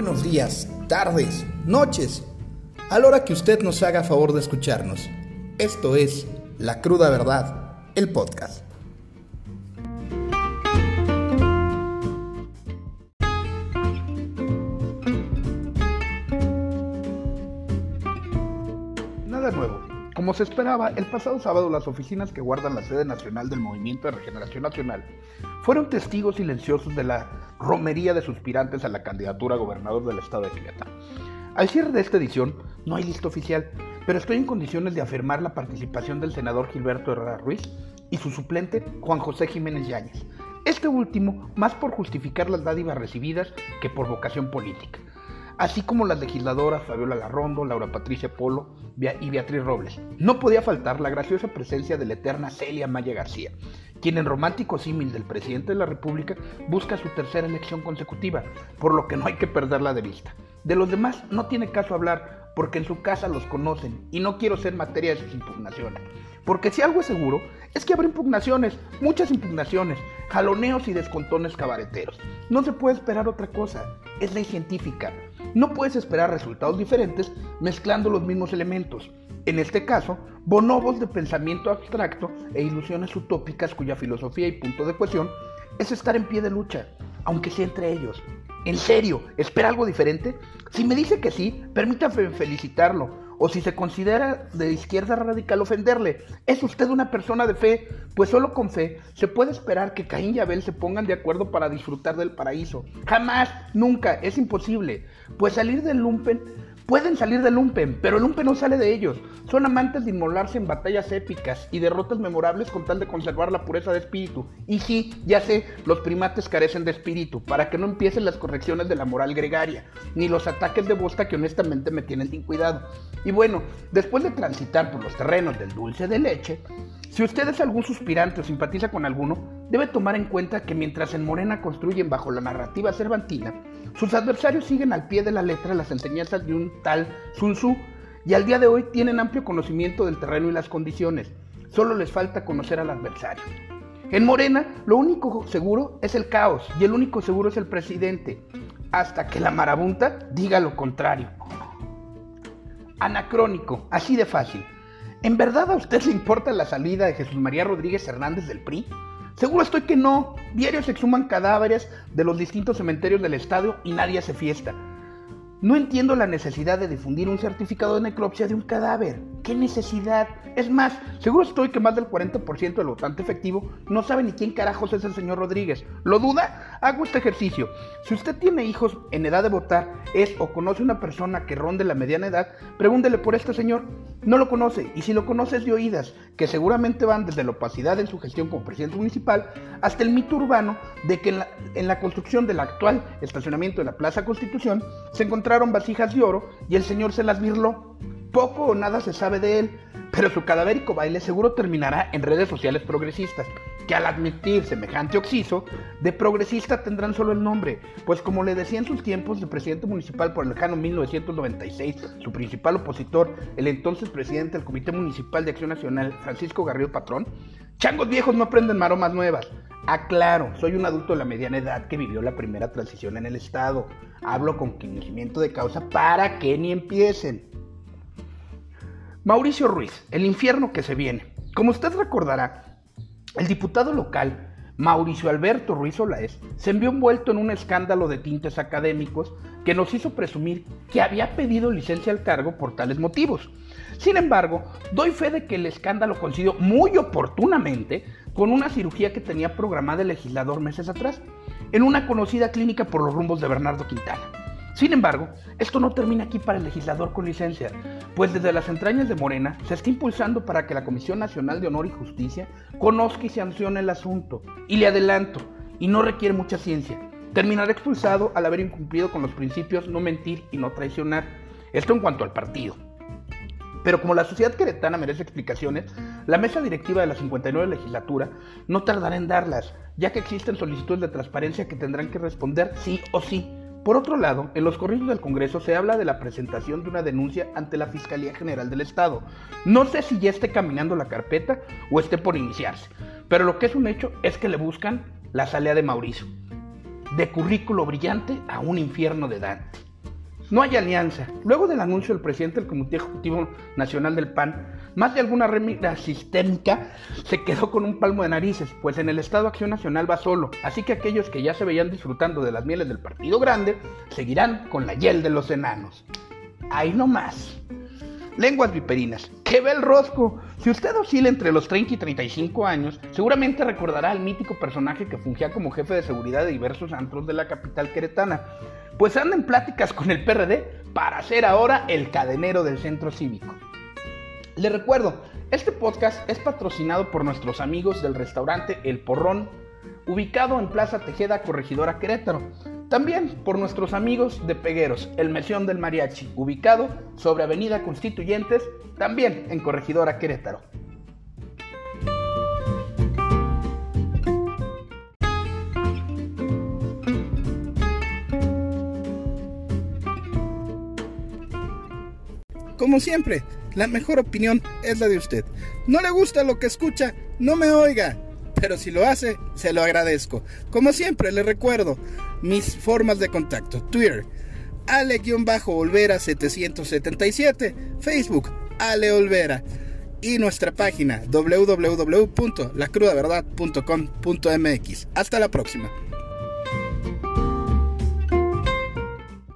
buenos días, tardes, noches, a la hora que usted nos haga favor de escucharnos. Esto es La Cruda Verdad, el podcast. Nada nuevo. Como se esperaba, el pasado sábado las oficinas que guardan la sede nacional del Movimiento de Regeneración Nacional fueron testigos silenciosos de la romería de suspirantes a la candidatura a gobernador del estado de Querétaro. Al cierre de esta edición no hay lista oficial, pero estoy en condiciones de afirmar la participación del senador Gilberto Herrera Ruiz y su suplente Juan José Jiménez Yáñez. Este último más por justificar las dádivas recibidas que por vocación política así como las legisladoras Fabiola Larrondo, Laura Patricia Polo y Beatriz Robles. No podía faltar la graciosa presencia de la eterna Celia Maya García, quien en romántico símil del presidente de la República busca su tercera elección consecutiva, por lo que no hay que perderla de vista. De los demás no tiene caso hablar, porque en su casa los conocen y no quiero ser materia de sus impugnaciones. Porque si algo es seguro, es que habrá impugnaciones, muchas impugnaciones, jaloneos y descontones cabareteros. No se puede esperar otra cosa, es ley científica. No puedes esperar resultados diferentes mezclando los mismos elementos. En este caso, bonobos de pensamiento abstracto e ilusiones utópicas cuya filosofía y punto de cohesión es estar en pie de lucha, aunque sea entre ellos. ¿En serio? ¿Espera algo diferente? Si me dice que sí, permítame felicitarlo o si se considera de izquierda radical ofenderle. ¿Es usted una persona de fe? Pues solo con fe se puede esperar que Caín y Abel se pongan de acuerdo para disfrutar del paraíso. Jamás, nunca, es imposible. Pues salir del lumpen Pueden salir del lumpen, pero el lumpen no sale de ellos. Son amantes de inmolarse en batallas épicas y derrotas memorables con tal de conservar la pureza de espíritu. Y sí, ya sé, los primates carecen de espíritu, para que no empiecen las correcciones de la moral gregaria, ni los ataques de bosta que honestamente me tienen sin cuidado. Y bueno, después de transitar por los terrenos del dulce de leche, si usted es algún suspirante o simpatiza con alguno, debe tomar en cuenta que mientras en Morena construyen bajo la narrativa cervantina, sus adversarios siguen al pie de la letra las enseñanzas de un tal Sun Tzu y al día de hoy tienen amplio conocimiento del terreno y las condiciones. Solo les falta conocer al adversario. En Morena, lo único seguro es el caos y el único seguro es el presidente, hasta que la marabunta diga lo contrario. Anacrónico, así de fácil. ¿En verdad a usted le importa la salida de Jesús María Rodríguez Hernández del PRI? Seguro estoy que no. Diarios se exhuman cadáveres de los distintos cementerios del estadio y nadie hace fiesta. No entiendo la necesidad de difundir un certificado de necropsia de un cadáver. ¿Qué necesidad? Es más, seguro estoy que más del 40% del votante efectivo no sabe ni quién carajos es el señor Rodríguez. ¿Lo duda? Hago este ejercicio. Si usted tiene hijos en edad de votar, es o conoce una persona que ronde la mediana edad, pregúntele por este señor. No lo conoce, y si lo conoce es de oídas, que seguramente van desde la opacidad en su gestión como presidente municipal hasta el mito urbano de que en la, construcción del actual estacionamiento de la Plaza Constitución se encontraron vasijas de oro y el señor se las virló. Poco o nada se sabe de él, pero su cadavérico baile seguro terminará en redes sociales progresistas, que al admitir semejante oxiso, de progresista tendrán solo el nombre, pues como le decía en sus tiempos de presidente municipal por el lejano 1996, su principal opositor, el entonces presidente del Comité Municipal de Acción Nacional, Francisco Garrido Patrón, changos viejos no aprenden maromas nuevas. Aclaro, soy un adulto de la mediana edad que vivió la primera transición en el Estado. Hablo con conocimiento de causa para que ni empiecen. Mauricio Ruiz, el infierno que se viene. Como usted recordará, el diputado local Mauricio Alberto Ruiz Olaez se envió envuelto en un escándalo de tintes académicos que nos hizo presumir que había pedido licencia al cargo por tales motivos. Sin embargo, doy fe de que el escándalo coincidió muy oportunamente con una cirugía que tenía programada el legislador meses atrás, en una conocida clínica por los rumbos de Bernardo Quintana. Sin embargo, esto no termina aquí para el legislador con licencia, pues desde las entrañas de Morena se está impulsando para que la Comisión Nacional de Honor y Justicia conozca y sancione el asunto. Y le adelanto, y no requiere mucha ciencia, terminará expulsado al haber incumplido con los principios no mentir y no traicionar. Esto en cuanto al partido. Pero como la sociedad queretana merece explicaciones, la mesa directiva de la 59 legislatura no tardará en darlas, ya que existen solicitudes de transparencia que tendrán que responder sí o sí. Por otro lado, en los corrillos del Congreso se habla de la presentación de una denuncia ante la Fiscalía General del Estado. No sé si ya esté caminando la carpeta o esté por iniciarse, pero lo que es un hecho es que le buscan la salida de Mauricio. De currículo brillante a un infierno de Dante. No hay alianza. Luego del anuncio del presidente del Comité Ejecutivo Nacional del PAN, más de alguna remira sistémica se quedó con un palmo de narices, pues en el Estado Acción Nacional va solo. Así que aquellos que ya se veían disfrutando de las mieles del Partido Grande seguirán con la hiel de los enanos. Ahí no más. Lenguas viperinas. ¡Qué bel rosco! Si usted oscila entre los 30 y 35 años, seguramente recordará al mítico personaje que fungía como jefe de seguridad de diversos antros de la capital queretana pues anda en pláticas con el PRD para ser ahora el cadenero del centro cívico. Le recuerdo, este podcast es patrocinado por nuestros amigos del restaurante El Porrón, ubicado en Plaza Tejeda, Corregidora Querétaro. También por nuestros amigos de Pegueros, El Mesión del Mariachi, ubicado sobre Avenida Constituyentes, también en Corregidora Querétaro. Como siempre, la mejor opinión es la de usted. No le gusta lo que escucha, no me oiga. Pero si lo hace, se lo agradezco. Como siempre, le recuerdo mis formas de contacto. Twitter, ale-olvera777. Facebook, Ale Olvera. Y nuestra página www.lacrudaverdad.com.mx. Hasta la próxima.